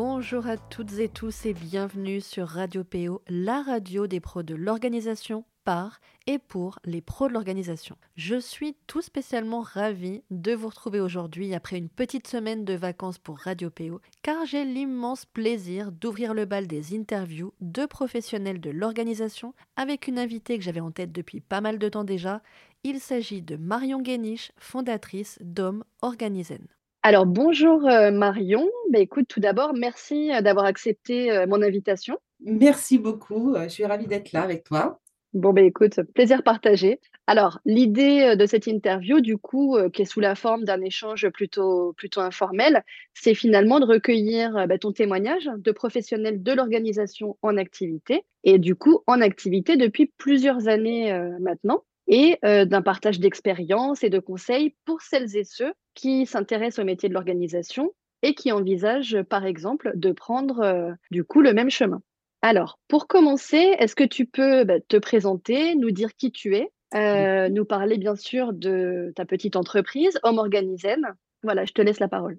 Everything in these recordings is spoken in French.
Bonjour à toutes et tous et bienvenue sur Radio PO, la radio des pros de l'organisation par et pour les pros de l'organisation. Je suis tout spécialement ravie de vous retrouver aujourd'hui après une petite semaine de vacances pour Radio PO, car j'ai l'immense plaisir d'ouvrir le bal des interviews de professionnels de l'organisation avec une invitée que j'avais en tête depuis pas mal de temps déjà. Il s'agit de Marion Guéniche, fondatrice d'Homme Organizen. Alors bonjour euh, Marion, bah, écoute tout d'abord merci euh, d'avoir accepté euh, mon invitation. Merci beaucoup, je suis ravie d'être là avec toi. Bon ben écoute, plaisir partagé. Alors l'idée de cette interview du coup qui est sous la forme d'un échange plutôt plutôt informel, c'est finalement de recueillir bah, ton témoignage de professionnel de l'organisation en activité et du coup en activité depuis plusieurs années maintenant et d'un partage d'expériences et de conseils pour celles et ceux qui s'intéressent au métier de l'organisation et qui envisagent, par exemple, de prendre euh, du coup le même chemin. Alors, pour commencer, est-ce que tu peux bah, te présenter, nous dire qui tu es, euh, nous parler bien sûr de ta petite entreprise, Homme Organizen? Voilà, je te laisse la parole.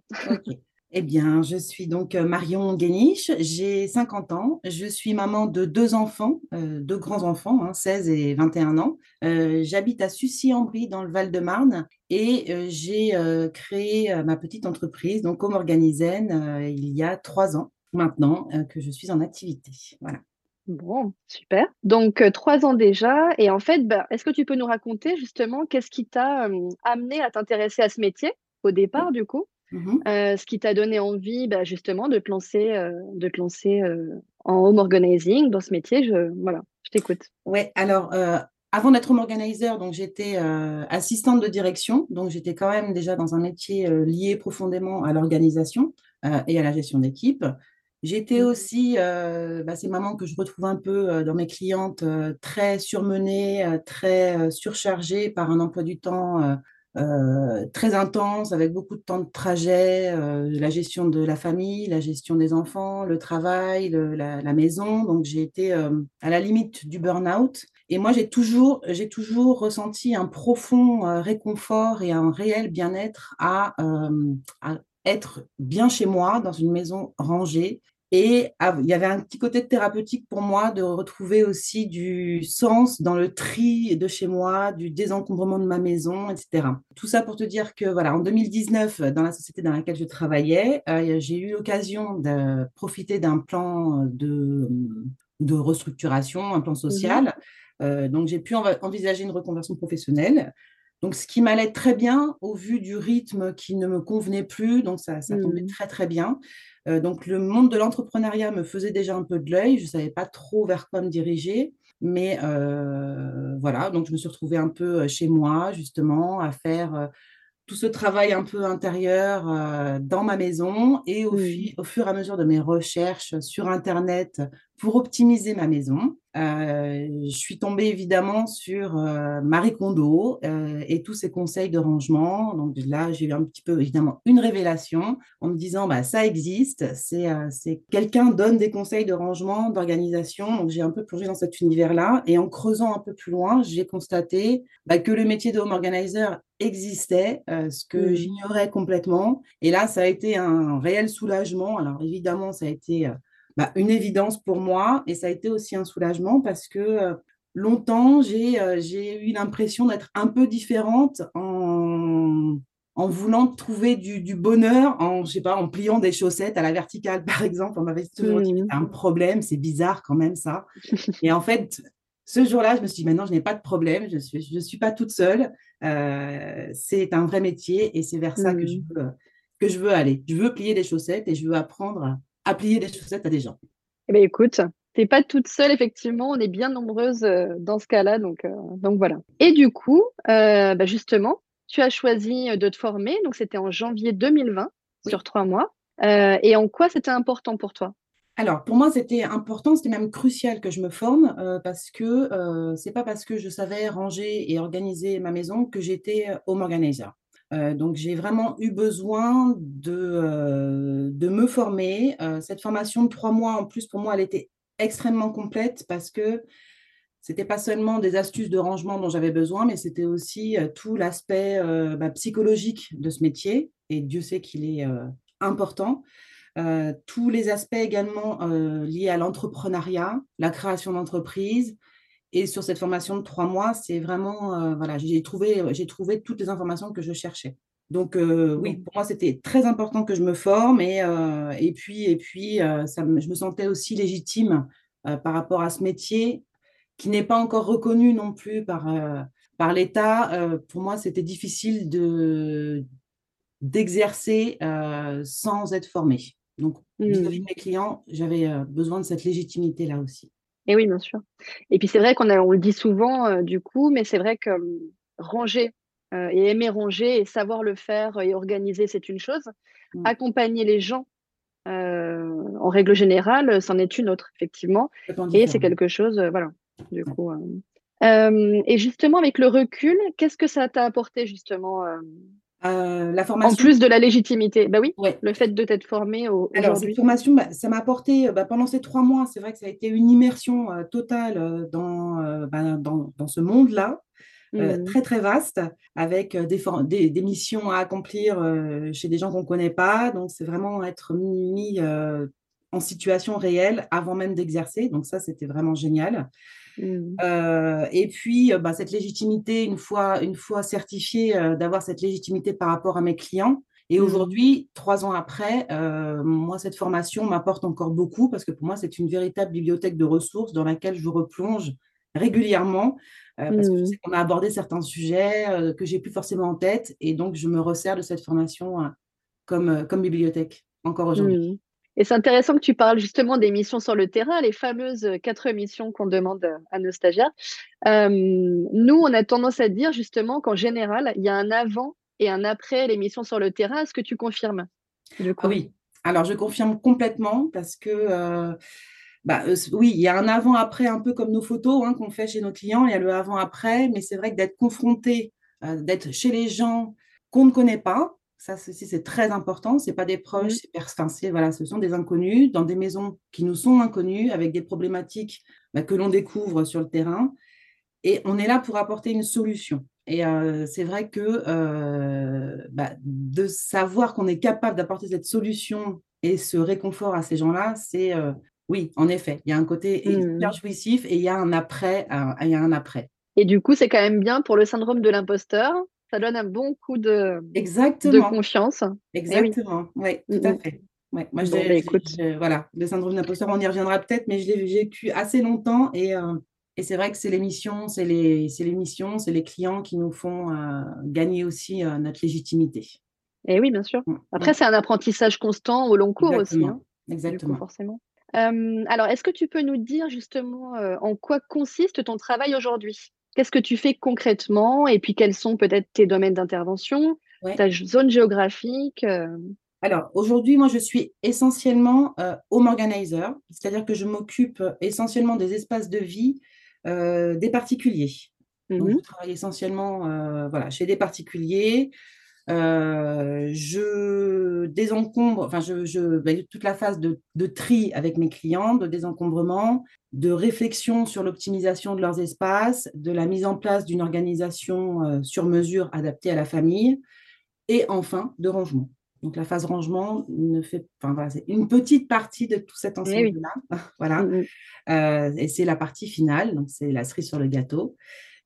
Eh bien, je suis donc euh, Marion Guéniche, j'ai 50 ans, je suis maman de deux enfants, euh, deux grands-enfants, 16 hein, et 21 ans. Euh, j'habite à Sucy-en-Brie dans le Val-de-Marne et j'ai créé ma petite entreprise, donc Home Organizen, il y a trois ans maintenant que je suis en activité. Voilà. Bon, super. Donc, trois ans déjà. Et en fait, bah, est-ce que tu peux nous raconter justement qu'est-ce qui t'a amené à t'intéresser à ce métier au départ, du coup? Mmh euh, ce qui t'a donné envie bah, justement de te lancer, euh, de te lancer euh, en home organizing dans ce métier. Je, voilà, je t'écoute. Ouais, alors avant d'être home organizer, donc j'étais assistante de direction, donc j'étais quand même déjà dans un métier lié profondément à l'organisation et à la gestion d'équipe. J'étais mmh aussi, bah, ces mamans que je retrouve un peu dans mes clientes, très surmenées, très surchargées par un emploi du temps euh, très intense, avec beaucoup de temps de trajet, euh, la gestion de la famille, la gestion des enfants, le travail, la, maison. Donc j'ai été euh, à la limite du burn-out. Et moi, j'ai toujours, j'ai toujours ressenti un profond réconfort et un réel bien-être à, à être bien chez moi, dans une maison rangée, et il y avait un petit côté thérapeutique pour moi de retrouver aussi du sens dans le tri de chez moi, du désencombrement de ma maison, etc. Tout ça pour te dire que voilà, en 2019, dans la société dans laquelle je travaillais, euh, j'ai eu l'occasion de profiter d'un plan de, de restructuration, un plan mmh social. Euh, donc j'ai pu envisager une reconversion professionnelle. Donc, ce qui m'allait très bien au vu du rythme qui ne me convenait plus, donc ça, ça tombait mmh. très très bien. Euh, donc, le monde de l'entrepreneuriat me faisait déjà un peu de l'œil. Je ne savais pas trop vers quoi me diriger. Mais euh, voilà, donc je me suis retrouvée un peu euh, chez moi, justement, à faire tout ce travail un peu intérieur dans ma maison et au, au, fur et à mesure de mes recherches sur Internet pour optimiser ma maison. Euh, je suis tombée évidemment sur euh, Marie Kondo euh, et tous ses conseils de rangement. Donc là, j'ai eu un petit peu évidemment une révélation en me disant bah ça existe, c'est quelqu'un donne des conseils de rangement, d'organisation. Donc j'ai un peu plongé dans cet univers-là et en creusant un peu plus loin, j'ai constaté bah, que le métier de home organizer existait, ce que mmh. j'ignorais complètement. Et là, ça a été un réel soulagement. Alors évidemment, ça a été bah, une évidence pour moi et ça a été aussi un soulagement parce que euh, longtemps, euh, j'ai eu l'impression d'être un peu différente en, en voulant trouver du, bonheur en, je sais pas, en pliant des chaussettes à la verticale, par exemple. On m'avait toujours dit, un problème, c'est bizarre quand même ça. et en fait, ce jour-là, je me suis dit, maintenant, je n'ai pas de problème, je ne suis, je suis pas toute seule. Euh, c'est un vrai métier et c'est vers ça que, je veux, que je veux aller. Je veux plier des chaussettes et je veux apprendre à plier des chaussettes à des gens. Eh bien, écoute, tu n'es pas toute seule, effectivement. On est bien nombreuses euh, dans ce cas-là. Donc, euh, donc voilà. Et du coup, euh, bah, justement, tu as choisi de te former. Donc, c'était en janvier 2020, sur trois mois. et en quoi c'était important pour toi? Alors, pour moi, c'était important, c'était même crucial que je me forme parce que ce c'est pas parce que je savais ranger et organiser ma maison que j'étais home organizer. Donc, j'ai vraiment eu besoin de, de me former. cette formation de trois mois, en plus, pour moi, elle était extrêmement complète parce que c'était pas seulement des astuces de rangement dont j'avais besoin, mais c'était aussi tout l'aspect bah, psychologique de ce métier. Et Dieu sait qu'il est important. Euh, tous les aspects également euh, liés à l'entrepreneuriat, la création d'entreprise. Et sur cette formation de trois mois, c'est vraiment, euh, voilà, j'ai trouvé, j'ai trouvé toutes les informations que je cherchais. Donc oui, pour moi, c'était très important que je me forme et, et puis, et puis ça, je me sentais aussi légitime par rapport à ce métier qui n'est pas encore reconnu non plus par, par l'État. pour moi, c'était difficile de, d'exercer sans être formé. Donc, vis-à-vis de mmh. mes clients, j'avais euh, besoin de cette légitimité-là aussi. Et oui, bien sûr. Et puis, c'est vrai qu'on on le dit souvent, euh, du coup, mais c'est vrai que ranger euh, et aimer ranger et savoir le faire et organiser, c'est une chose. Mmh. Accompagner les gens, en règle générale, c'en est une autre, effectivement. Et c'est quelque chose, voilà, du coup. et justement, avec le recul, qu'est-ce que ça t'a apporté, justement euh, la formation. En plus de la légitimité, bah oui, le fait de t'être formé au, Alors, cette formation, bah, ça m'a apporté, bah, pendant ces trois mois, c'est vrai que ça a été une immersion euh, totale euh, bah, dans, dans, ce monde-là, mmh. très très vaste, avec des, des, missions à accomplir chez des gens qu'on ne connaît pas. Donc, c'est vraiment être mis en situation réelle avant même d'exercer. Donc, ça, c'était vraiment génial. Mmh. Euh, et puis, euh, bah, cette légitimité, une fois, une fois certifiée, euh, d'avoir cette légitimité par rapport à mes clients. Et mmh. aujourd'hui, trois ans après, moi, cette formation m'apporte encore beaucoup parce que pour moi, c'est une véritable bibliothèque de ressources dans laquelle je replonge régulièrement parce que je mmh. qu'on a abordé certains sujets que j'ai plus forcément en tête. Et donc, je me resserre de cette formation comme, comme bibliothèque encore aujourd'hui. Et c'est intéressant que tu parles justement des missions sur le terrain, les fameuses quatre missions qu'on demande à nos stagiaires. Euh, nous, on a tendance à dire justement qu'en général, il y a un avant et un après les missions sur le terrain. Est-ce que tu confirmes Oui, alors je confirme complètement parce que euh, bah, euh, oui, il y a un avant-après un peu comme nos photos hein, qu'on fait chez nos clients, il y a le avant-après, mais c'est vrai que d'être confronté, d'être chez les gens qu'on ne connaît pas, ça, c'est très important. Ce pas des proches, c'est voilà, ce sont des inconnus dans des maisons qui nous sont inconnues, avec des problématiques bah, que l'on découvre sur le terrain. Et on est là pour apporter une solution. Et euh, c'est vrai que euh, bah, de savoir qu'on est capable d'apporter cette solution et ce réconfort à ces gens-là, c'est euh, oui, en effet, il y a un côté mmh. hyper jouissif et il y a un après, il y a un après. Et du coup, c'est quand même bien pour le syndrome de l'imposteur ça donne un bon coup de, de confiance. Eh Exactement, oui. tout à fait. moi, bah, voilà, le syndrome d'imposteur, on y reviendra peut-être, mais je l'ai vécu assez longtemps et, euh, et c'est vrai que c'est les missions, c'est les, les missions, c'est les clients qui nous font euh, gagner aussi euh, notre légitimité. Et eh oui, bien sûr. Mm, Après, mm. c'est un apprentissage constant au long cours aussi. Hein, Exactement. forcément. alors, est-ce que tu peux nous dire justement en quoi consiste ton travail aujourd'hui? Qu'est-ce que tu fais concrètement et puis quels sont peut-être tes domaines d'intervention, ta zone géographique euh? Alors, aujourd'hui, moi, je suis essentiellement euh, home organizer, c'est-à-dire que je m'occupe essentiellement des espaces de vie euh, des particuliers. Donc, mmh je travaille essentiellement voilà, chez des particuliers, euh, je désencombre, enfin, je, je ben, toute la phase de, de, tri avec mes clients, de désencombrement, de réflexion sur l'optimisation de leurs espaces, de la mise en place d'une organisation euh, sur mesure adaptée à la famille, et enfin de rangement. Donc la phase rangement ne fait, enfin voilà, c'est une petite partie de tout cet eh ensemble-là, voilà. Mmh, mmh. Euh, et c'est la partie finale, donc c'est la cerise sur le gâteau.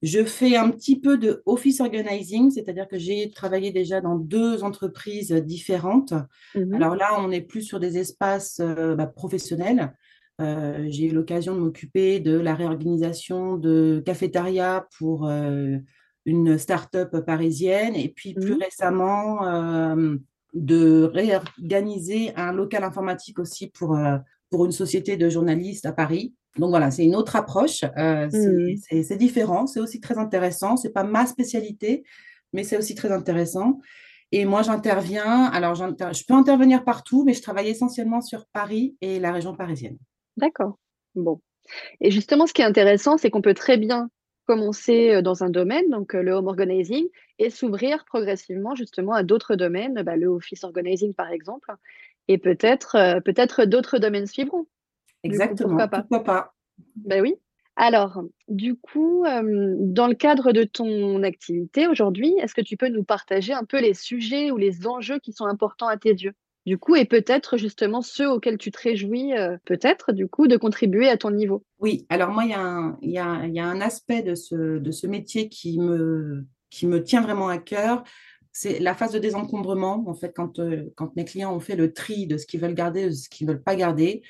Je fais un petit peu de office organizing, c'est-à-dire que j'ai travaillé déjà dans deux entreprises différentes. Mhm. Alors là, on est plus sur des espaces euh, bah, professionnels. Euh, j'ai eu l'occasion de m'occuper de la réorganisation de cafétéria pour euh, une start-up parisienne et puis plus mhm. récemment de réorganiser un local informatique aussi pour, pour une société de journalistes à Paris. Donc voilà, c'est une autre approche. Euh, mmh. C'est différent, c'est aussi très intéressant. C'est pas ma spécialité, mais c'est aussi très intéressant. Et moi, j'interviens. Alors, je peux intervenir partout, mais je travaille essentiellement sur Paris et la région parisienne. D'accord. Bon. Et justement, ce qui est intéressant, c'est qu'on peut très bien commencer euh, dans un domaine, donc euh, le home organizing, et s'ouvrir progressivement justement à d'autres domaines, bah, le office organizing par exemple, et peut-être peut-être d'autres domaines suivront. Exactement. pourquoi pas Pourquoi pas Ben oui. Alors, du coup, dans le cadre de ton activité aujourd'hui, est-ce que tu peux nous partager un peu les sujets ou les enjeux qui sont importants à tes yeux? Du coup, et peut-être justement ceux auxquels tu te réjouis, peut-être, du coup, de contribuer à ton niveau? Oui, alors moi, il y, a un, aspect de ce, de ce métier qui me, qui me tient vraiment à cœur. C'est la phase de désencombrement, en fait, quand, quand mes clients ont fait le tri de ce qu'ils veulent garder, de ce qu'ils ne veulent pas garder.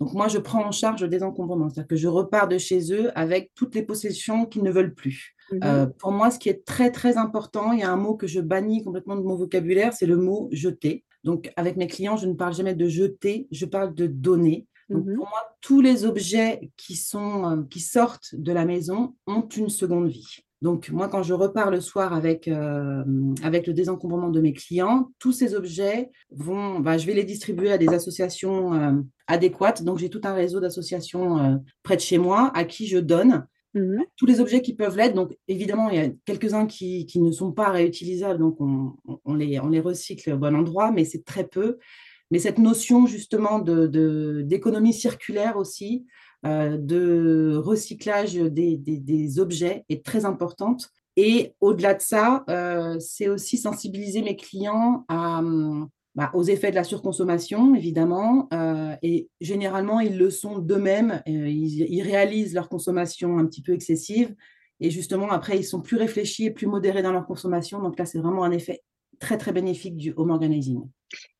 Donc, moi, je prends en charge le désencombrement, c'est-à-dire que je repars de chez eux avec toutes les possessions qu'ils ne veulent plus. Mmh pour moi, ce qui est très, très important, il y a un mot que je bannis complètement de mon vocabulaire, c'est le mot jeter. Donc, avec mes clients, je ne parle jamais de jeter, je parle de donner. Donc, mmh pour moi, tous les objets qui, sont, euh, qui sortent de la maison ont une seconde vie. Donc, moi, quand je repars le soir avec, euh, avec le désencombrement de mes clients, tous ces objets vont, bah, je vais les distribuer à des associations euh, adéquates. Donc, j'ai tout un réseau d'associations près de chez moi à qui je donne Mmh Tous les objets qui peuvent l'être, donc évidemment, il y a quelques-uns qui, ne sont pas réutilisables, donc on, les, on les recycle au bon endroit, mais c'est très peu. Mais cette notion justement d'économie de, circulaire aussi, euh, de recyclage des, objets est très importante. Et au-delà de ça, euh, c'est aussi sensibiliser mes clients à, bah, aux effets de la surconsommation, évidemment, euh, et généralement, ils le sont d'eux-mêmes, euh, ils, réalisent leur consommation un petit peu excessive, et justement, après, ils sont plus réfléchis et plus modérés dans leur consommation, donc là, c'est vraiment un effet très, très bénéfique du home organizing.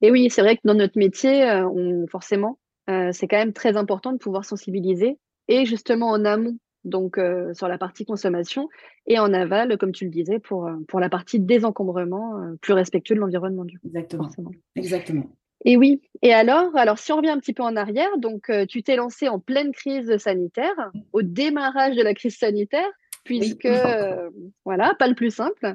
Et oui, c'est vrai que dans notre métier, euh, on, forcément, c'est quand même très important de pouvoir sensibiliser, et justement en amont donc euh, sur la partie consommation, et en aval, comme tu le disais, pour, euh, pour la partie désencombrement, euh, plus respectueux de l'environnement. Exactement. Exactement. Et oui. Et alors, alors, si on revient un petit peu en arrière, donc tu t'es lancé en pleine crise sanitaire, au démarrage de la crise sanitaire, puisque, voilà, pas le plus simple.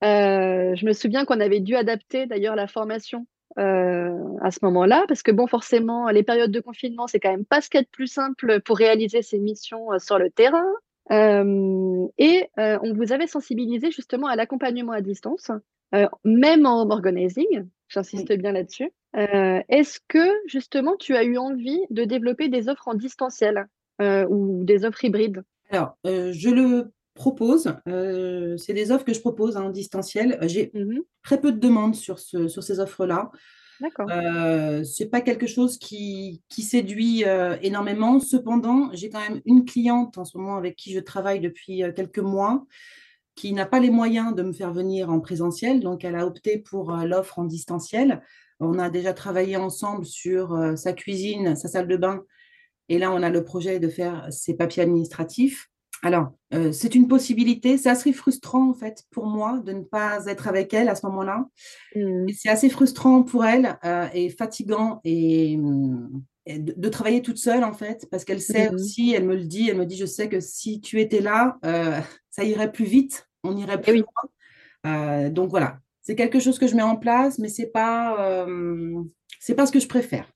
je me souviens qu'on avait dû adapter d'ailleurs la formation euh, à ce moment-là, parce que bon, forcément, les périodes de confinement, c'est quand même pas ce qu'il y a de plus simple pour réaliser ces missions euh, sur le terrain. Euh, et on vous avait sensibilisé justement à l'accompagnement à distance, même en organizing, j'insiste bien là-dessus. Est-ce que justement tu as eu envie de développer des offres en distanciel ou des offres hybrides? Alors, je le propose. Euh, c'est des offres que je propose en distanciel. J'ai mmh très peu de demandes sur, ce, sur ces offres-là. Euh, ce n'est pas quelque chose qui, qui séduit euh, énormément. Cependant, j'ai quand même une cliente en ce moment avec qui je travaille depuis quelques mois qui n'a pas les moyens de me faire venir en présentiel. Donc, elle a opté pour l'offre en distanciel. On a déjà travaillé ensemble sur sa cuisine, sa salle de bain. Et là, on a le projet de faire ses papiers administratifs. Alors, euh, c'est une possibilité. Ça serait frustrant, en fait, pour moi de ne pas être avec elle à ce moment-là. Mmh. C'est assez frustrant pour elle euh, et fatigant et, de, travailler toute seule, en fait, parce qu'elle sait mmh aussi, elle me le dit, elle me dit, je sais que si tu étais là, euh, ça irait plus vite, on irait plus loin. donc voilà, c'est quelque chose que je mets en place, mais c'est pas, c'est pas ce que je préfère.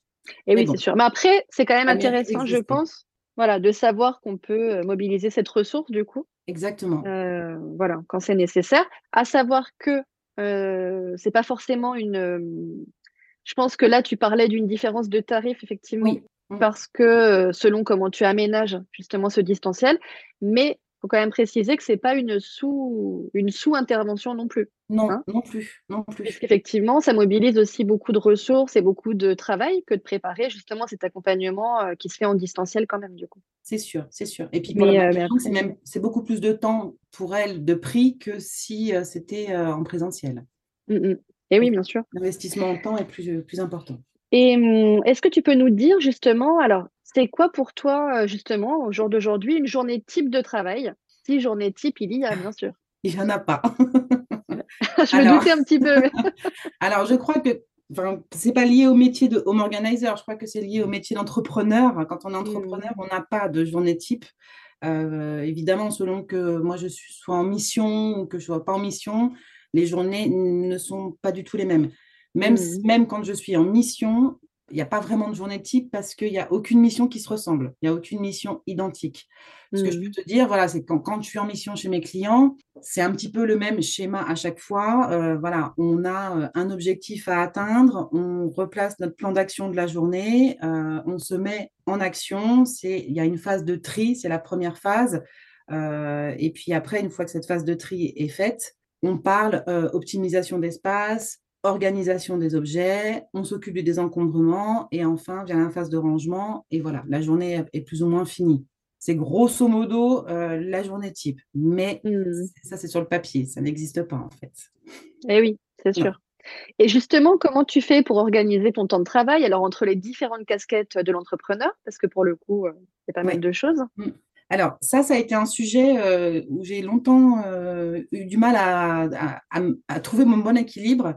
Et oui, c'est sûr. Mais après, c'est quand même intéressant, je pense voilà, de savoir qu'on peut euh, mobiliser cette ressource du coup. Exactement. Euh, voilà, quand c'est nécessaire. À savoir que euh, c'est pas forcément une. Euh, je pense que là, tu parlais d'une différence de tarif, effectivement, oui. parce que selon comment tu aménages justement ce distanciel, mais faut quand même préciser que c'est pas une sous une sous intervention non plus. Non, hein. non plus, non plus. Effectivement, ça mobilise aussi beaucoup de ressources et beaucoup de travail que de préparer justement cet accompagnement euh, qui se fait en distanciel quand même du coup. C'est sûr, c'est sûr. Et puis pour la euh, c'est même c'est beaucoup plus de temps pour elle de prix que si euh, c'était en présentiel. Mmh, mmh. Et oui, bien sûr. L'investissement en temps est plus, plus important. Et mmh, est-ce que tu peux nous dire justement, alors c'est quoi pour toi, justement, au jour d'aujourd'hui, une journée type de travail? Si journée type, il y a, bien sûr. Il n'y en a pas. je me doutais un petit peu. alors, je crois que ce n'est pas lié au métier de home organizer, je crois que c'est lié au métier d'entrepreneur. Quand on est entrepreneur, mmh. on n'a pas de journée type. évidemment, selon que moi je suis soit en mission ou que je ne sois pas en mission, les journées ne sont pas du tout les mêmes. Même, même quand je suis en mission, il n'y a pas vraiment de journée type parce qu'il n'y a aucune mission qui se ressemble. Il n'y a aucune mission identique. Ce que je Mhm. peux te dire, voilà, c'est quand, quand je suis en mission chez mes clients, c'est un petit peu le même schéma à chaque fois. Euh, voilà, on a euh, un objectif à atteindre, on replace notre plan d'action de la journée, euh, on se met en action. C'est, il y a une phase de tri, c'est la première phase. Euh, et puis après, une fois que cette phase de tri est faite, on parle euh, optimisation d'espace, organisation des objets, on s'occupe du désencombrement et enfin vient la phase de rangement et voilà, la journée est plus ou moins finie. C'est grosso modo euh, la journée type, mais Mhm. ça c'est sur le papier, ça n'existe pas en fait. Eh oui, c'est sûr. Et justement, comment tu fais pour organiser ton temps de travail? Alors, entre les différentes casquettes de l'entrepreneur, parce que pour le coup, euh, c'est pas mal de choses. Alors, ça, ça a été un sujet euh, où j'ai longtemps euh, eu du mal à, à- à m- à trouver mon bon équilibre.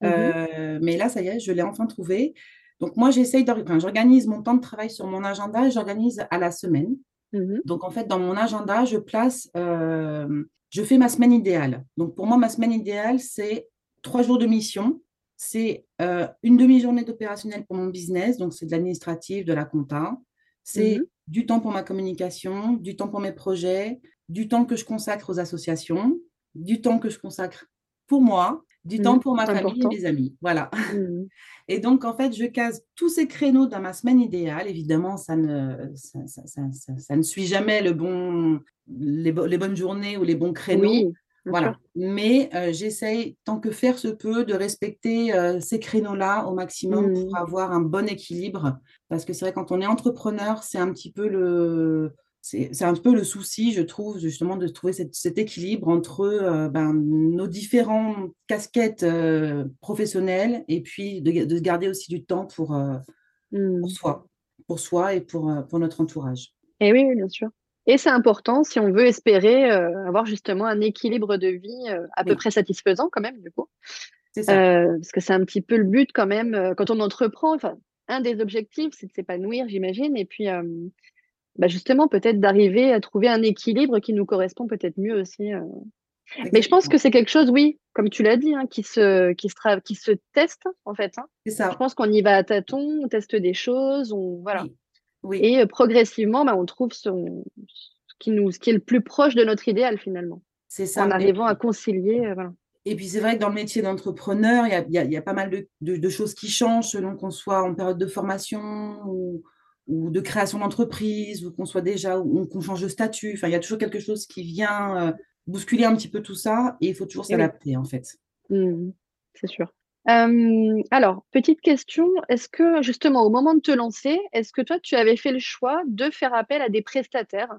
Mhm. Euh, mais là, ça y est, je l'ai enfin trouvé. Donc, moi, j'essaye j'organise mon temps de travail sur mon agenda j'organise à la semaine. Mhm. Donc, en fait, dans mon agenda, je place, euh, je fais ma semaine idéale. Donc, pour moi, ma semaine idéale, c'est trois jours de mission, c'est euh, une demi-journée d'opérationnel pour mon business, donc c'est de l'administratif, de la compta, c'est Mhm. du temps pour ma communication, du temps pour mes projets, du temps que je consacre aux associations, du temps que je consacre pour moi, du temps Mhm. pour ma famille et mes amis. Voilà. Mhm. Et donc, en fait, je case tous ces créneaux dans ma semaine idéale. Évidemment, ça ne, ça, ça- ça- ça- ça ne suit jamais le bon, les, bo- les bonnes journées ou les bons créneaux. Oui, Voilà. Mais euh, j'essaye, tant que faire se peut, de respecter euh, ces créneaux-là au maximum pour avoir un bon équilibre. Parce que c'est vrai, quand on est entrepreneur, c'est un petit peu le, c'est, un peu le souci, je trouve, justement, de trouver cette- cet équilibre entre euh, ben, nos différentes casquettes euh, professionnelles et puis de, garder aussi du temps pour, euh, pour soi, pour soi et pour, pour notre entourage. Et oui, oui, bien sûr. Et c'est important si on veut espérer avoir justement un équilibre de vie à peu près satisfaisant quand même, du coup. C'est ça. Parce que c'est un petit peu le but quand même quand on entreprend. Enfin, un des objectifs, c'est de s'épanouir, j'imagine. Et puis, bah, justement, peut-être d'arriver à trouver un équilibre qui nous correspond peut-être mieux aussi. euh. Mais je pense que c'est quelque chose, oui, comme tu l'as dit, hein, qui se, qui se, qui se teste en fait. hein. C'est Je ça. pense qu'on y va à tâtons, on teste des choses, on voilà. Oui. Oui. Et euh, progressivement, bah, on trouve son, ce qui nous, ce qui est le plus proche de notre idéal finalement, C'est ça. en arrivant à concilier. euh, voilà. Et puis c'est vrai que dans le métier d'entrepreneur, il y a, y a- il y a pas mal de, de- de choses qui changent selon qu'on soit en période de formation ou, ou de création d'entreprise, ou qu'on soit déjà, ou qu'on change de statut. Enfin, il y a toujours quelque chose qui vient euh, bousculer un petit peu tout ça et il faut toujours oui. s'adapter en fait. Mhm, c'est sûr. Euh, alors, petite question, est-ce que justement au moment de te lancer, est-ce que toi tu avais fait le choix de faire appel à des prestataires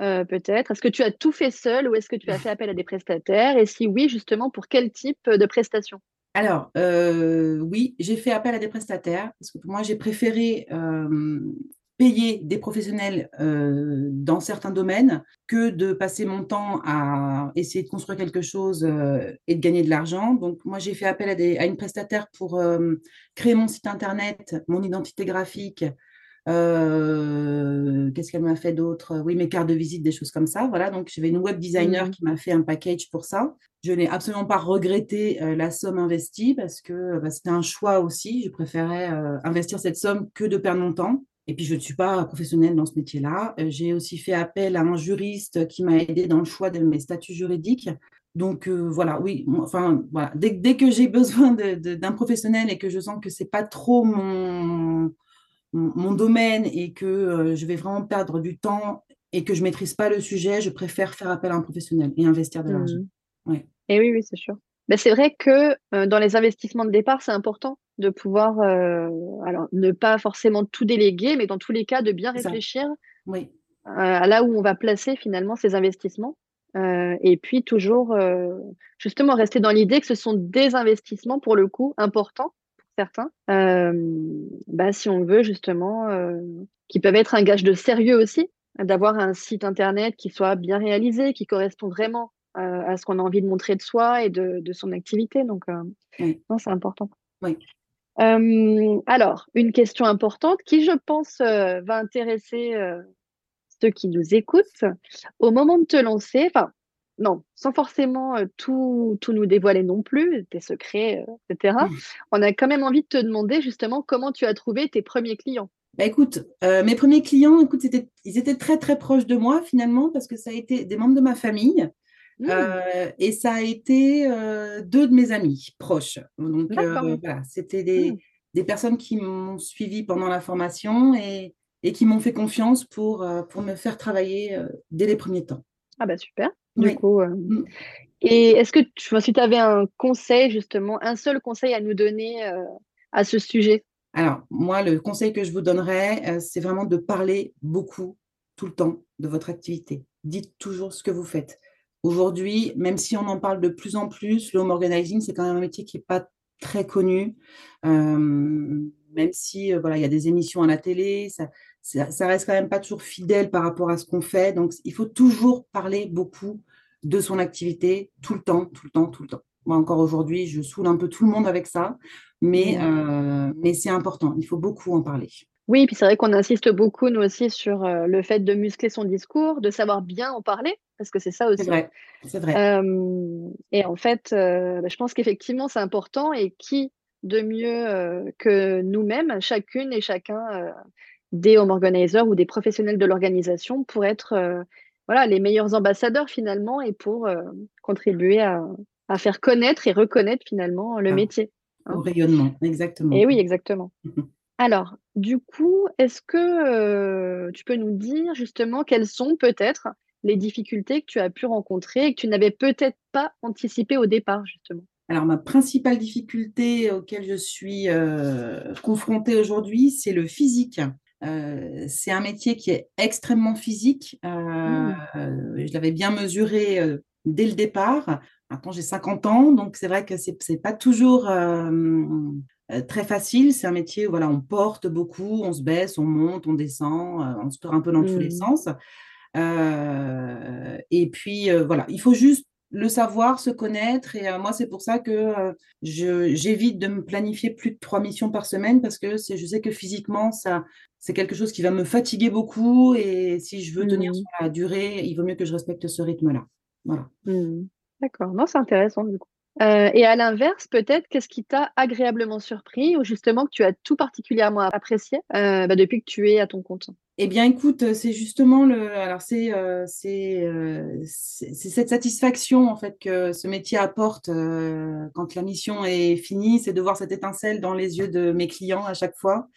euh, peut-être? Est-ce que tu as tout fait seul ou est-ce que tu as fait appel à des prestataires? Et si oui, justement, pour quel type de prestations? Alors, euh, oui, j'ai fait appel à des prestataires parce que moi, j'ai préféré euh, payer des professionnels euh, dans certains domaines que de passer mon temps à essayer de construire quelque chose et de gagner de l'argent. Donc, moi, j'ai fait appel à, une prestataire pour créer mon site internet, mon identité graphique. Euh, Qu'est-ce qu'elle m'a fait d'autre? Oui, mes cartes de visite, des choses comme ça. Voilà, donc j'avais une web designer Mhm. qui m'a fait un package pour ça. Je n'ai absolument pas regretté euh, la somme investie parce que bah, c'était un choix aussi. Je préférais euh, investir cette somme que de perdre mon temps. Et puis, je ne suis pas professionnelle dans ce métier-là. Euh, j'ai aussi fait appel à un juriste qui m'a aidé dans le choix de mes statuts juridiques. Donc, euh, voilà, oui, enfin, voilà. Dès, dès que j'ai besoin d'un professionnel et que je sens que c'est pas trop mon, mon, domaine et que euh, je vais vraiment perdre du temps et que je maîtrise pas le sujet, je préfère faire appel à un professionnel et investir de l'argent. Mhm. Ouais. Et oui, oui, c'est sûr. Ben, c'est vrai que euh, dans les investissements de départ, c'est important de pouvoir, euh, alors ne pas forcément tout déléguer, mais dans tous les cas, de bien réfléchir Oui, à là où on va placer finalement ces investissements. Euh, et puis toujours, euh, justement, rester dans l'idée que ce sont des investissements pour le coup importants certains, euh, bah, si on veut justement, euh, qui peuvent être un gage de sérieux aussi, d'avoir un site internet qui soit bien réalisé, qui correspond vraiment euh, à ce qu'on a envie de montrer de soi et de, de son activité. Donc, Oui. c'est important. Oui. Euh, alors, une question importante qui, je pense, euh, va intéresser euh, ceux qui nous écoutent. Au moment de te lancer, enfin, non, sans forcément tout, tout nous dévoiler non plus, tes secrets, etc. On a quand même envie de te demander justement comment tu as trouvé tes premiers clients. Bah, écoute, mes premiers clients, écoute, ils étaient très très proches de moi finalement parce que ça a été des membres de ma famille. Mmh. et ça a été deux de mes amis proches. Donc voilà, c'était des, mmh. des, personnes qui m'ont suivi pendant la formation et, et qui m'ont fait confiance pour, pour me faire travailler dès les premiers temps. Ah bah super du coup. Euh. Mmh. Et est-ce que tu, si tu avais un conseil, justement, un seul conseil à nous donner euh, à ce sujet? Alors, moi, le conseil que je vous donnerais, euh, c'est vraiment de parler beaucoup, tout le temps, de votre activité. Dites toujours ce que vous faites. Aujourd'hui, même si on en parle de plus en plus, le home organizing, c'est quand même un métier qui n'est pas très connu. même si voilà, il y a des émissions à la télé, ça, ça, reste quand même pas toujours fidèle par rapport à ce qu'on fait. Donc, il faut toujours parler beaucoup de son activité tout le temps, tout le temps, tout le temps. Moi, encore aujourd'hui, je saoule un peu tout le monde avec ça, mais, euh, mais c'est important. Il faut beaucoup en parler. Oui, puis c'est vrai qu'on insiste beaucoup, nous aussi, sur euh, le fait de muscler son discours, de savoir bien en parler, parce que c'est ça aussi. C'est vrai, c'est vrai. Euh, et en fait, bah, je pense qu'effectivement, c'est important. Et qui de mieux que nous-mêmes, chacune et chacun des home organizers ou des professionnels de l'organisation pour être euh, voilà, les meilleurs ambassadeurs finalement et pour euh, contribuer à, faire connaître et reconnaître finalement le ah, métier. Hein. Au rayonnement, exactement. Et oui, exactement. Alors, du coup, est-ce que euh, tu peux nous dire justement quelles sont peut-être les difficultés que tu as pu rencontrer et que tu n'avais peut-être pas anticipées au départ, justement? Alors, ma principale difficulté auquel je suis confrontée aujourd'hui, c'est le physique. Euh, c'est un métier qui est extrêmement physique. Euh, mmh. Je l'avais bien mesuré euh, dès le départ. Maintenant, j'ai 50 ans, donc c'est vrai que ce n'est pas toujours très facile. C'est un métier où voilà, on porte beaucoup, on se baisse, on monte, on descend, on se perd un peu dans tous les mmh. sens. et puis, voilà, il faut juste le savoir, se connaître. Et moi, c'est pour ça que j'évite de me planifier plus de trois missions par semaine parce que je sais que physiquement, ça, c'est quelque chose qui va me fatiguer beaucoup et si je veux tenir mmh. sur la durée, il vaut mieux que je respecte ce rythme-là. Voilà. Mmh. D'accord, non, c'est intéressant du coup. Euh, et à l'inverse, peut-être, qu'est-ce qui t'a agréablement surpris ou justement que tu as tout particulièrement apprécié euh, bah, depuis que tu es à ton compte? Eh bien, écoute, c'est justement le. Alors, c'est euh, c'est cette satisfaction en fait que ce métier apporte quand la mission est finie, c'est de voir cette étincelle dans les yeux de mes clients à chaque fois.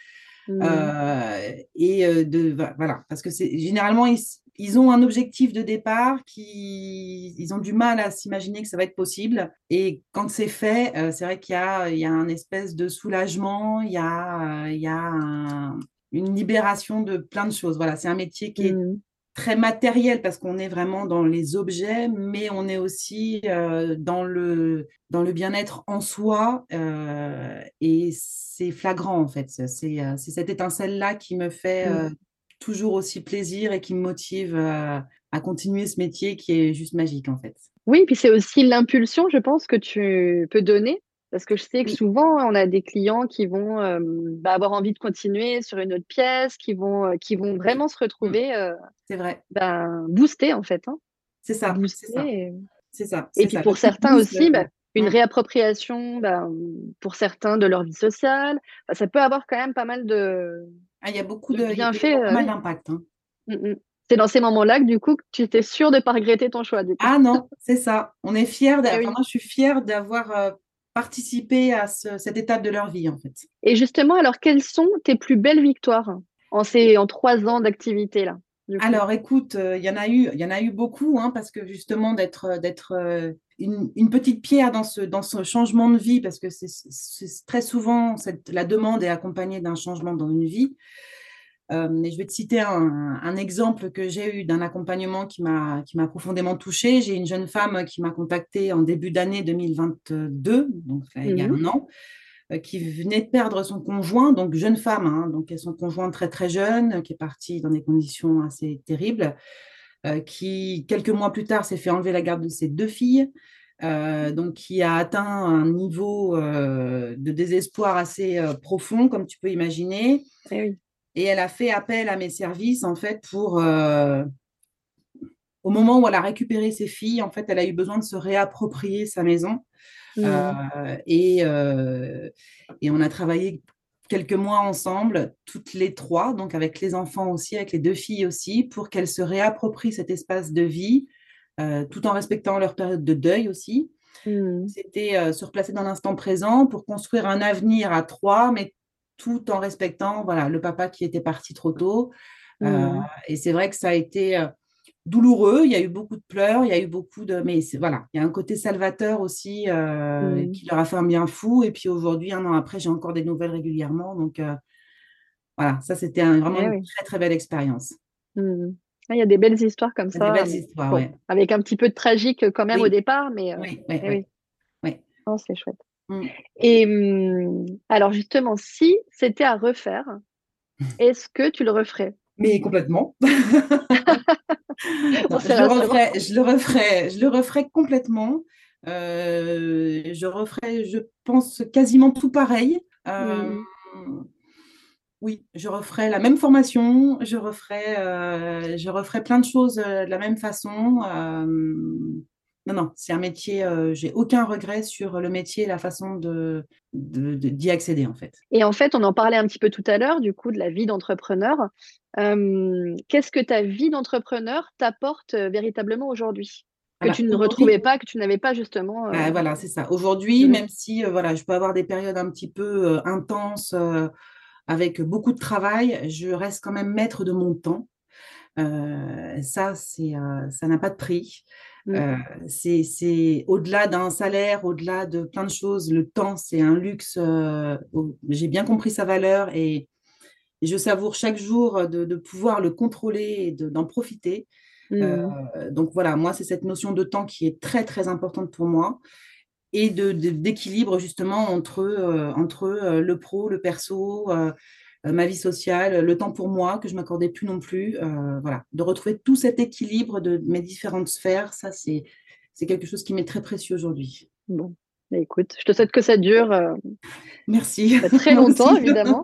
Mmh. Euh, et euh, de voilà, parce que c'est généralement ils, ont un objectif de départ qui ils ont du mal à s'imaginer que ça va être possible. Et quand c'est fait, euh, c'est vrai qu'il y a, il y a un espèce de soulagement, il y a, il y a une libération de plein de choses. Voilà, c'est un métier qui est mmh très matériel parce qu'on est vraiment dans les objets, mais on est aussi euh, dans le, dans le bien-être en soi. Euh, et c'est flagrant, en fait. C'est euh, cette étincelle-là qui me fait mmh. toujours aussi plaisir et qui me motive à continuer ce métier qui est juste magique, en fait. Oui, puis c'est aussi l'impulsion, je pense, que tu peux donner parce que je sais que souvent, on a des clients qui vont bah, avoir envie de continuer sur une autre pièce, qui vont, qui vont vraiment se retrouver c'est vrai. Ben, boostés, en fait. Hein. C'est ça. C'est ça. Et, puis pour certains aussi, bah, une réappropriation ben, pour certains de leur vie sociale. ça peut avoir quand même pas mal de. Ah, il y a beaucoup de, bienfaits. Pas mal d'impact. Hein. Mmh, mmh. C'est dans ces moments-là que du coup, tu étais sûr de ne pas regretter ton choix. Ah non, c'est ça. On est fiers. Eh moi, je suis fière d'avoir participer à cette étape de leur vie, en fait. Et justement, alors, quelles sont tes plus belles victoires en ces en trois ans d'activité là Alors, écoute, euh, il y en a eu, il y en a eu beaucoup, hein, parce que justement d'être d'être euh, une, petite pierre dans ce dans ce changement de vie, parce que c'est très souvent cette, la demande est accompagnée d'un changement dans une vie. Euh, je vais te citer un, exemple que j'ai eu d'un accompagnement qui m'a profondément touchée. J'ai une jeune femme qui m'a contactée en début d'année 2022, donc il y a mmh un an, euh, qui venait de perdre son conjoint, donc jeune femme, hein, donc son conjoint très très jeune, qui est parti dans des conditions assez terribles, euh, qui quelques mois plus tard s'est fait enlever la garde de ses deux filles. donc qui a atteint un niveau de désespoir assez profond, comme tu peux imaginer. Eh oui. Et elle a fait appel à mes services, en fait, pour, euh, au moment où elle a récupéré ses filles, en fait, elle a eu besoin de se réapproprier sa maison. Mmh. et, et on a travaillé quelques mois ensemble, toutes les trois, donc avec les enfants aussi, avec les deux filles aussi, pour qu'elles se réapproprient cet espace de vie, tout en respectant leur période de deuil aussi. Mmh. C'était se replacer dans l'instant présent pour construire un avenir à trois, mais tout en respectant voilà, le papa qui était parti trop tôt. Mmh. et c'est vrai que ça a été douloureux. Il y a eu beaucoup de pleurs, il y a eu beaucoup de. Mais voilà, il y a un côté salvateur aussi euh, mmh. qui leur a fait un bien fou. Et puis aujourd'hui, un an après, j'ai encore des nouvelles régulièrement. Donc euh, voilà, ça c'était vraiment eh une très très belle expérience. Mmh. Ah, il y a des belles histoires comme ça. Des belles histoires, oui. Avec un petit peu de tragique quand même au départ, mais. Euh, oui, oui, oui. Oh, c'est chouette. Mmh. Et alors justement, si c'était à refaire, est-ce que tu le referais? Mais complètement. je, le referai, je le referai complètement. Euh, je referai, je pense, quasiment tout pareil. Euh, oui, je referai la même formation, je referai, euh, je referai plein de choses de la même façon. Non, non, c'est un métier, euh, j'ai aucun regret sur le métier et la façon de, d'y accéder en fait. Et en fait, on en parlait un petit peu tout à l'heure, du coup, de la vie d'entrepreneur. Euh, qu'est-ce que ta vie d'entrepreneur t'apporte euh, véritablement aujourd'hui? Que tu ne retrouvais pas, que tu n'avais pas justement. Bah, voilà, c'est ça. Aujourd'hui, même si voilà, je peux avoir des périodes un petit peu intenses avec beaucoup de travail, je reste quand même maître de mon temps. ça, c'est, ça n'a pas de prix. Mmh. Euh, c'est au-delà d'un salaire, au-delà de plein de choses. Le temps, c'est un luxe. Euh, j'ai bien compris sa valeur et, je savoure chaque jour de, pouvoir le contrôler et d'en profiter. Mmh. Euh, donc voilà, moi, c'est cette notion de temps qui est très, très importante pour moi et d'équilibre justement entre, entre le pro, le perso, ma vie sociale, le temps pour moi que je m'accordais plus non plus. Euh, voilà, de retrouver tout cet équilibre de mes différentes sphères, ça c'est c'est quelque chose qui m'est très précieux aujourd'hui. Bon, bah, écoute, je te souhaite que ça dure. Euh, Merci. Très longtemps, évidemment.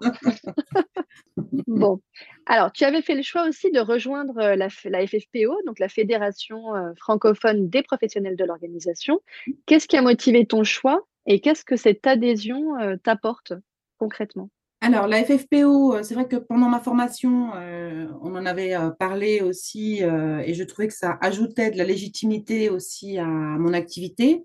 bon, alors tu avais fait le choix aussi de rejoindre la, la FFPO, donc la Fédération francophone des professionnels de l'organisation. Qu'est-ce qui a motivé ton choix et qu'est-ce que cette adhésion t'apporte concrètement? Alors, la FFPO, euh, c'est vrai que pendant ma formation, euh, on en avait euh, parlé aussi et je trouvais que ça ajoutait de la légitimité aussi à mon activité.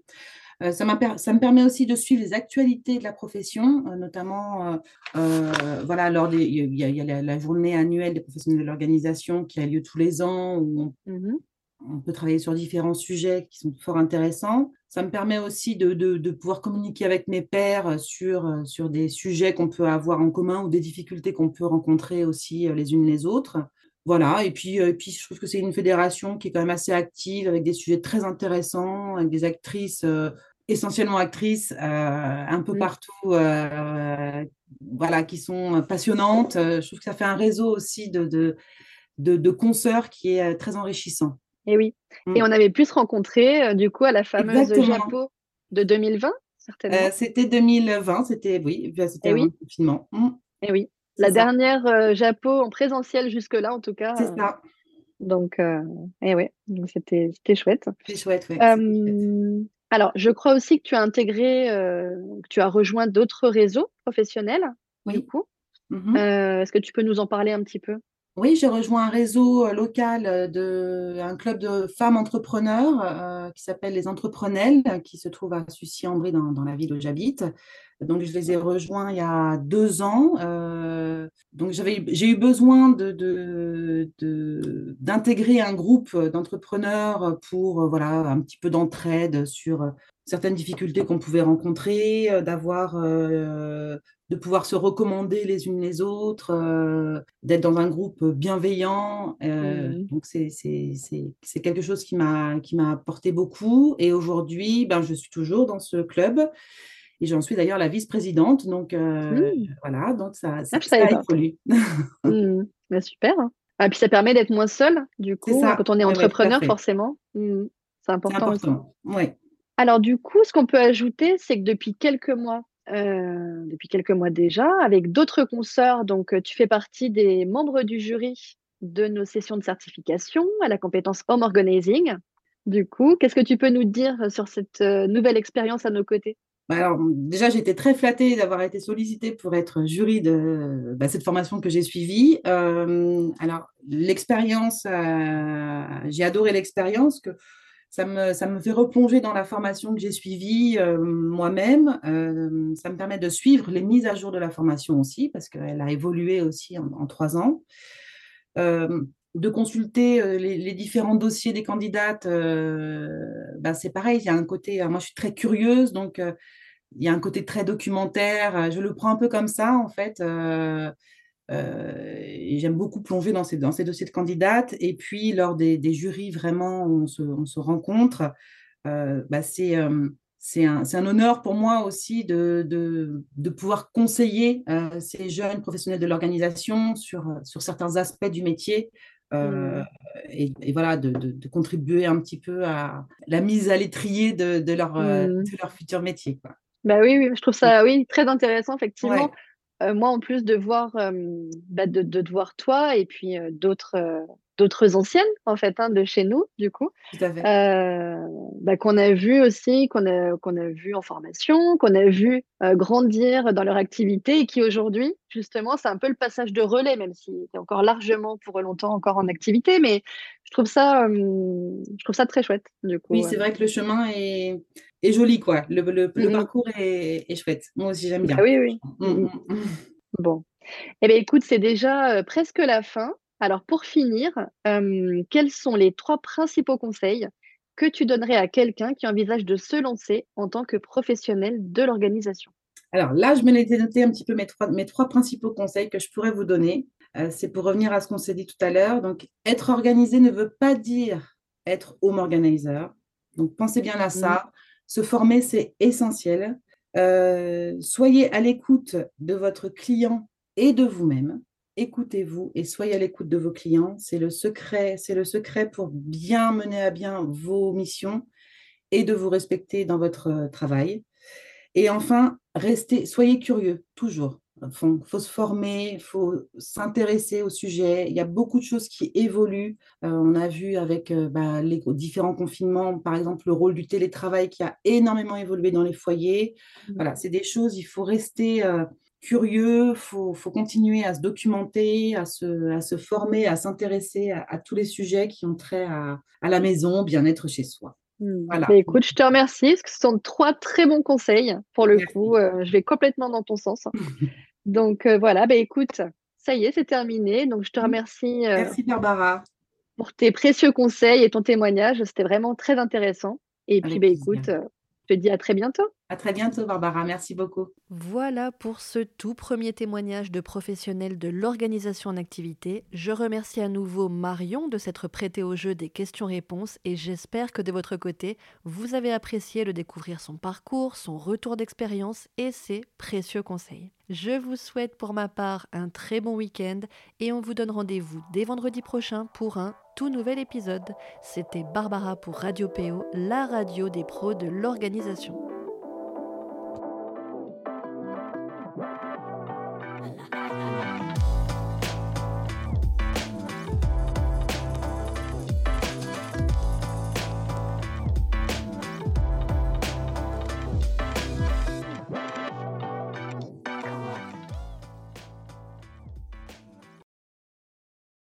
ça, ça, me permet aussi de suivre les actualités de la profession, notamment, voilà, lors des, il y a, la, journée annuelle des professionnels de l'organisation qui a lieu tous les ans, où on, mmh on peut travailler sur différents sujets qui sont fort intéressants. Ça me permet aussi de, pouvoir communiquer avec mes pairs sur, sur des sujets qu'on peut avoir en commun ou des difficultés qu'on peut rencontrer aussi euh, les unes les autres. Voilà, et puis, euh, puis je trouve que c'est une fédération qui est quand même assez active, avec des sujets très intéressants, avec des actrices, euh, essentiellement actrices, un peu mmh. partout, voilà, qui sont passionnantes. Je trouve que ça fait un réseau aussi de, de, de, de consoeurs qui est très enrichissant. Et oui. Et mmh. on avait pu se rencontrer euh, du coup à la fameuse Japo de 2020, certainement. Euh, c'était 2020, c'était oui, c'était oui. confinement. Mmh. Et oui. La dernière euh, Japo en présentiel jusque-là, en tout cas. C'est ça. Donc, et ouais, c'était chouette. C'est chouette, oui. alors, je crois aussi que tu as intégré, que tu as rejoint d'autres réseaux professionnels, oui. du coup. Mmh est-ce que tu peux nous en parler un petit peu? Oui, j'ai rejoint un réseau euh, local euh, de un club de femmes entrepreneurs euh, qui s'appelle les Entreprenelles, qui se trouve à Sucy-en-Brie dans, dans, la ville où j'habite. Donc, je les ai rejoints il y a deux ans. donc, j'ai eu besoin de, d'intégrer un groupe d'entrepreneurs pour voilà un petit peu d'entraide sur certaines difficultés qu'on pouvait rencontrer, d'avoir de pouvoir se recommander les unes les autres, euh, d'être dans un groupe bienveillant. Euh, mmh. Donc, c'est quelque chose qui m'a apporté beaucoup. Et aujourd'hui, ben, je suis toujours dans ce club. Et j'en suis d'ailleurs la vice-présidente. Donc, euh, mmh. voilà, donc ça, ça, ah, évolue. Mmh. Ben, super. Et ah, puis, ça permet d'être moins seul, du coup, quand on est entrepreneur, forcément. C'est important. important. Oui. Alors, du coup, ce qu'on peut ajouter, c'est que depuis quelques mois, euh, depuis quelques mois déjà, avec d'autres consoeurs. Donc, euh, tu fais partie des membres du jury de nos sessions de certification à la compétence Home Organizing. Du coup, qu'est-ce que tu peux nous dire sur cette euh, nouvelle expérience à nos côtés? Bah alors, déjà, été très flattée d'avoir été sollicitée pour être jury de bah, cette formation que j'ai suivie. Alors, l'expérience, j'ai adoré l'expérience, que ça me, ça me fait replonger dans la formation que j'ai suivie euh, moi-même. ça me permet de suivre les mises à jour de la formation aussi, parce qu'elle a évolué aussi en, trois ans. de consulter les, différents dossiers des candidates, bah, c'est pareil, il y a un côté, moi je suis très curieuse, donc il y a un côté très documentaire. Euh, je le prends un peu comme ça, en fait. Euh, euh, et j'aime beaucoup plonger dans ces, dans ces dossiers de candidates. Et puis, lors des, jurys, vraiment, on se, on se rencontre. bah, c'est c'est un, un, honneur pour moi aussi de, de, de pouvoir conseiller ces jeunes professionnels de l'organisation sur, sur certains aspects du métier. Mmh. et, voilà, de, de, contribuer un petit peu à la mise à l'étrier de, leur, mmh. de leur futur métier. Quoi. Bah oui, oui, je trouve ça oui, très intéressant, effectivement. Euh, moi, en plus de voir, bah, de, de, voir toi et puis d'autres d'autres anciennes, en fait, hein, de chez nous, du coup, euh, bah, qu'on a vu aussi, qu'on a, qu'on a vu en formation, qu'on a vu euh, grandir dans leur activité et qui aujourd'hui, justement, c'est un peu le passage de relais, même si c'est encore largement pour longtemps encore en activité, mais je trouve ça, je trouve ça très chouette, du coup. Oui, c'est vrai que le chemin est, est joli, quoi. Le, le, mmh parcours est, est, chouette. Moi aussi, j'aime bien. Ah oui, oui. Mmh, mmh, bon. Eh bien, écoute, c'est déjà presque la fin. Alors, pour finir, quels sont les trois principaux conseils que tu donnerais à quelqu'un qui envisage de se lancer en tant que professionnel de l'organisation? Alors là, je me l'étais noté un petit peu mes trois, mes trois principaux conseils que je pourrais vous donner. Euh, c'est pour revenir à ce qu'on s'est dit tout à l'heure. Donc, être organisé ne veut pas dire être home organizer. Donc, pensez bien à ça. Mmh. Se former, c'est essentiel. Euh, soyez à l'écoute de votre client et de vous-même écoutez-vous et soyez à l'écoute de vos clients. C'est le secret, c'est le secret pour bien mener à bien vos missions et de vous respecter dans votre euh, travail. Et enfin, restez, soyez curieux, toujours. Il faut, se former, il faut s'intéresser au sujet. Il y a beaucoup de choses qui évoluent. Euh, on a vu avec euh, bah, les différents confinements, par exemple, le rôle du télétravail qui a énormément évolué dans les foyers. Mmh. Voilà, c'est des choses, il faut rester curieux, il faut, continuer à se documenter, à se, à se former, à s'intéresser à, tous les sujets qui ont trait à, la maison, bien-être chez soi. Hmm. Voilà. Écoute, je te remercie, parce que ce sont trois très bons conseils. Pour le coup, euh, je vais complètement dans ton sens. Donc euh, voilà, bah, écoute, ça y est, c'est terminé. Donc je te remercie. Euh, Merci Barbara. Pour tes précieux conseils et ton témoignage. C'était vraiment très intéressant. Et puis, bah, écoute, je te dis à très bientôt. À très bientôt, Barbara. Merci beaucoup. Voilà pour ce tout premier témoignage de professionnels de l'organisation en activité. Je remercie à nouveau Marion de s'être prêtée au jeu des questions-réponses et j'espère que de votre côté, vous avez apprécié de découvrir son parcours, son retour d'expérience et ses précieux conseils. Je vous souhaite pour ma part un très bon week-end et on vous donne rendez-vous dès vendredi prochain pour un tout nouvel épisode. C'était Barbara pour Radio PO, la radio des pros de l'organisation.